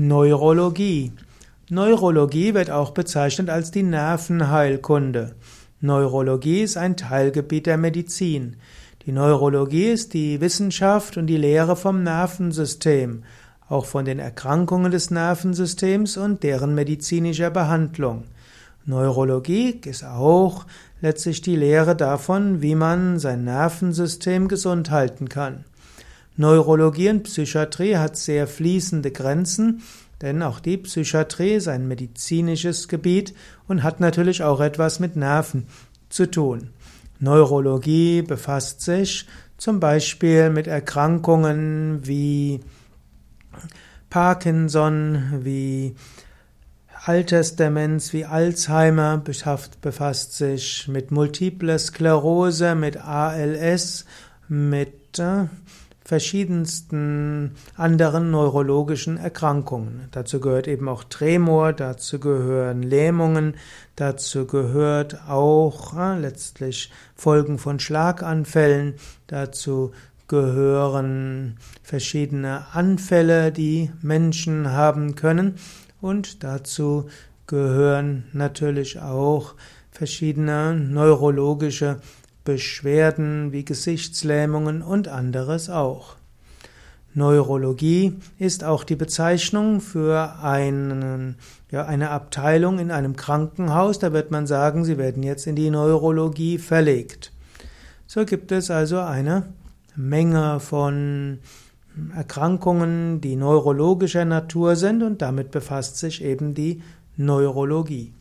Neurologie. Neurologie wird auch bezeichnet als die Nervenheilkunde. Neurologie ist ein Teilgebiet der Medizin. Die Neurologie ist die Wissenschaft und die Lehre vom Nervensystem, auch von den Erkrankungen des Nervensystems und deren medizinischer Behandlung. Neurologie ist auch letztlich die Lehre davon, wie man sein Nervensystem gesund halten kann. Neurologie und Psychiatrie hat sehr fließende Grenzen, denn auch die Psychiatrie ist ein medizinisches Gebiet und hat natürlich auch etwas mit Nerven zu tun. Neurologie befasst sich zum Beispiel mit Erkrankungen wie Parkinson, wie Altersdemenz, wie Alzheimer, befasst sich mit Multiple Sklerose, mit ALS, mit äh, verschiedensten anderen neurologischen Erkrankungen. Dazu gehört eben auch Tremor, dazu gehören Lähmungen, dazu gehört auch äh, letztlich Folgen von Schlaganfällen, dazu gehören verschiedene Anfälle, die Menschen haben können und dazu gehören natürlich auch verschiedene neurologische Beschwerden wie Gesichtslähmungen und anderes auch. Neurologie ist auch die Bezeichnung für einen, ja, eine Abteilung in einem Krankenhaus. Da wird man sagen, sie werden jetzt in die Neurologie verlegt. So gibt es also eine Menge von Erkrankungen, die neurologischer Natur sind und damit befasst sich eben die Neurologie.